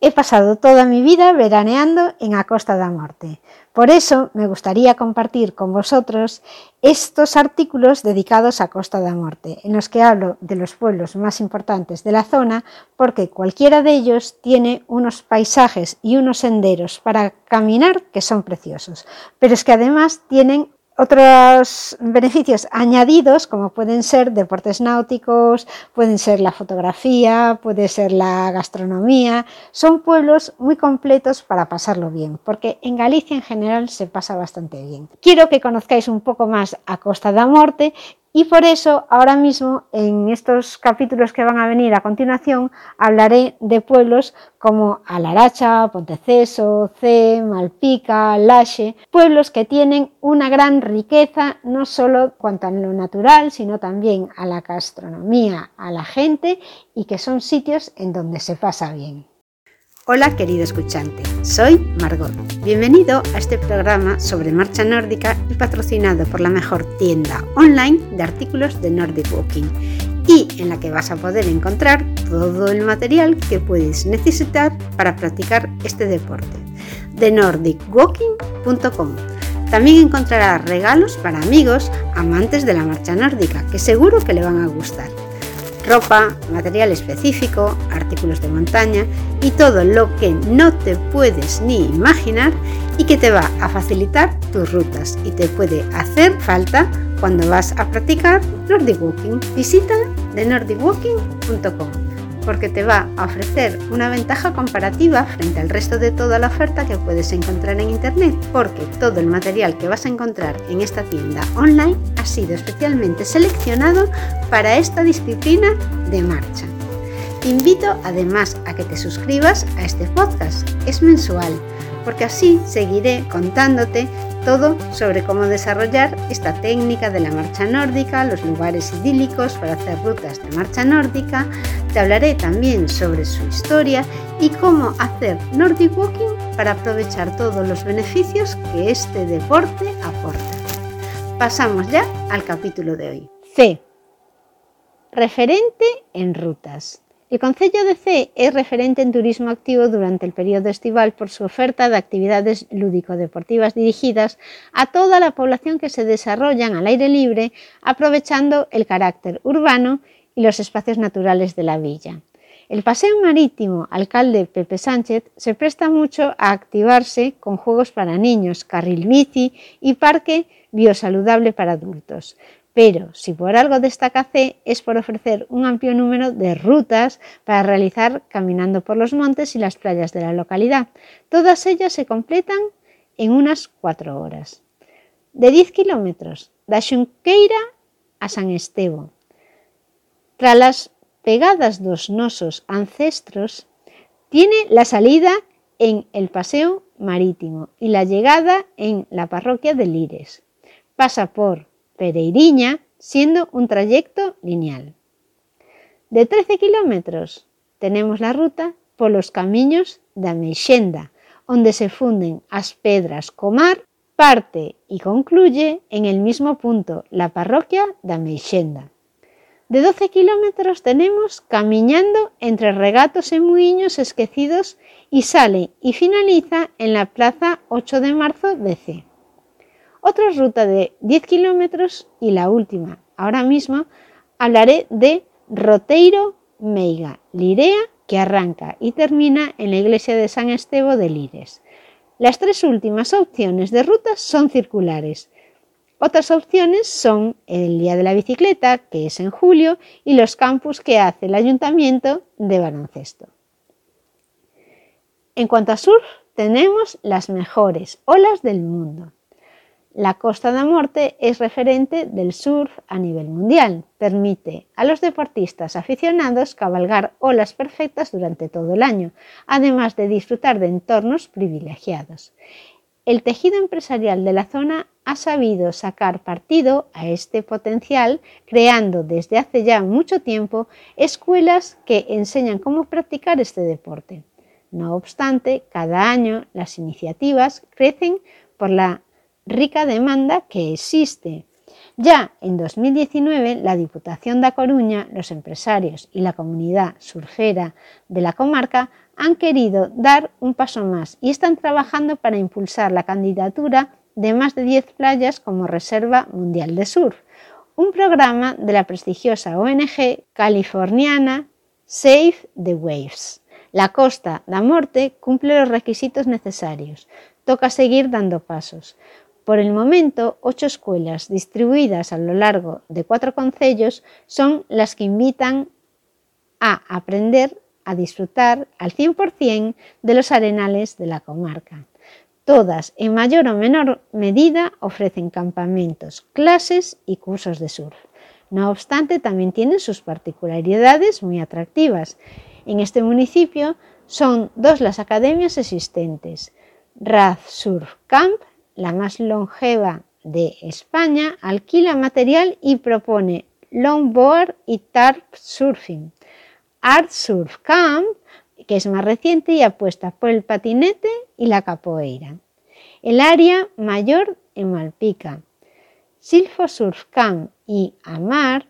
He pasado toda mi vida veraneando en a Costa da Morte. Por eso me gustaría compartir con vosotros estos artículos dedicados a Costa da Morte, en los que hablo de los pueblos más importantes de la zona, porque cualquiera de ellos tiene unos paisajes y unos senderos para caminar que son preciosos, pero es que además tienen otros beneficios añadidos, como pueden ser deportes náuticos, pueden ser la fotografía, puede ser la gastronomía, son pueblos muy completos para pasarlo bien, porque en Galicia en general se pasa bastante bien. Quiero que conozcáis un poco más a Costa da Morte y por eso ahora mismo en estos capítulos que van a venir a continuación hablaré de pueblos como Alaracha, Ponteceso, C, Malpica, Laxe, pueblos que tienen una gran riqueza no solo cuanto a lo natural, sino también a la gastronomía, a la gente y que son sitios en donde se pasa bien. Hola querido escuchante, soy Margot. Bienvenido a este programa sobre marcha nórdica y patrocinado por la mejor tienda online de artículos de Nordic Walking y en la que vas a poder encontrar todo el material que puedes necesitar para practicar este deporte. De nordicwalking.com. También encontrarás regalos para amigos amantes de la marcha nórdica que seguro que le van a gustar ropa, material específico, artículos de montaña y todo lo que no te puedes ni imaginar y que te va a facilitar tus rutas y te puede hacer falta cuando vas a practicar Nordic Walking. Visita de nordicwalking.com porque te va a ofrecer una ventaja comparativa frente al resto de toda la oferta que puedes encontrar en Internet, porque todo el material que vas a encontrar en esta tienda online ha sido especialmente seleccionado para esta disciplina de marcha. Te invito además a que te suscribas a este podcast, es mensual, porque así seguiré contándote todo sobre cómo desarrollar esta técnica de la marcha nórdica, los lugares idílicos para hacer rutas de marcha nórdica. Te hablaré también sobre su historia y cómo hacer Nordic Walking para aprovechar todos los beneficios que este deporte aporta. Pasamos ya al capítulo de hoy. C. Referente en rutas. El Concello de C es referente en turismo activo durante el periodo estival por su oferta de actividades lúdico-deportivas dirigidas a toda la población que se desarrollan al aire libre, aprovechando el carácter urbano y los espacios naturales de la villa. El paseo marítimo Alcalde Pepe Sánchez se presta mucho a activarse con juegos para niños, carril bici y parque biosaludable para adultos. Pero si por algo destaca C es por ofrecer un amplio número de rutas para realizar caminando por los montes y las playas de la localidad. Todas ellas se completan en unas cuatro horas. De 10 kilómetros, da Xunqueira a San Estevo. Tras las pegadas dos nosos ancestros, tiene la salida en el Paseo Marítimo y la llegada en la parroquia de Lires. Pasa por Pereiriña, siendo un trayecto lineal. De 13 kilómetros tenemos la ruta por los caminos de Ameixenda, donde se funden as pedras comar, parte y concluye en el mismo punto la parroquia de Ameixenda. De 12 kilómetros tenemos Camiñando entre regatos e muiños esquecidos y sale y finaliza en la plaza 8 de marzo de C otra ruta de 10 kilómetros y la última. Ahora mismo hablaré de Roteiro Meiga, Lirea, que arranca y termina en la iglesia de San Estevo de Lires. Las tres últimas opciones de rutas son circulares. Otras opciones son el Día de la Bicicleta, que es en julio, y los campus que hace el Ayuntamiento de Baloncesto. En cuanto a surf, tenemos las mejores olas del mundo. La Costa da Morte es referente del surf a nivel mundial. Permite a los deportistas aficionados cabalgar olas perfectas durante todo el año, además de disfrutar de entornos privilegiados. El tejido empresarial de la zona ha sabido sacar partido a este potencial, creando desde hace ya mucho tiempo escuelas que enseñan cómo practicar este deporte. No obstante, cada año las iniciativas crecen por la rica demanda que existe. Ya en 2019, la Diputación da Coruña, los empresarios y la comunidad surfera de la comarca han querido dar un paso más y están trabajando para impulsar la candidatura de más de 10 playas como Reserva Mundial de Surf, un programa de la prestigiosa ONG californiana Save the Waves. La Costa da Morte cumple los requisitos necesarios. Toca seguir dando pasos. Por el momento, ocho escuelas distribuidas a lo largo de cuatro concellos son las que invitan a aprender a disfrutar al 100% de los arenales de la comarca. Todas, en mayor o menor medida, ofrecen campamentos, clases y cursos de surf. No obstante, también tienen sus particularidades muy atractivas. En este municipio son dos las academias existentes. Raz Surf Camp, la más longeva de España, alquila material y propone longboard y tarp surfing. Art Surf Camp, que es más reciente y apuesta por el patinete y la capoeira. El área mayor en Malpica. Silfo Surf Camp y Amar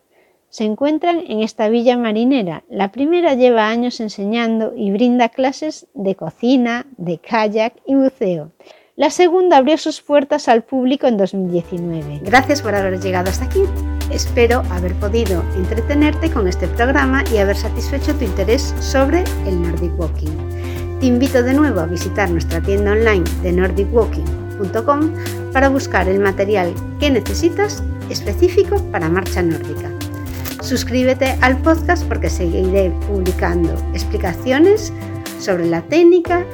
se encuentran en esta villa marinera. La primera lleva años enseñando y brinda clases de cocina, de kayak y buceo. La segunda abrió sus puertas al público en 2019. Gracias por haber llegado hasta aquí. Espero haber podido entretenerte con este programa y haber satisfecho tu interés sobre el Nordic Walking. Te invito de nuevo a visitar nuestra tienda online de nordicwalking.com para buscar el material que necesitas específico para marcha nórdica. Suscríbete al podcast porque seguiré publicando explicaciones sobre la técnica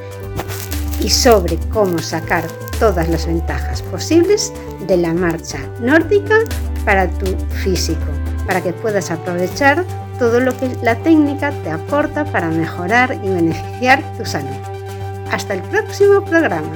y sobre cómo sacar todas las ventajas posibles de la marcha nórdica para tu físico, para que puedas aprovechar todo lo que la técnica te aporta para mejorar y beneficiar tu salud. Hasta el próximo programa.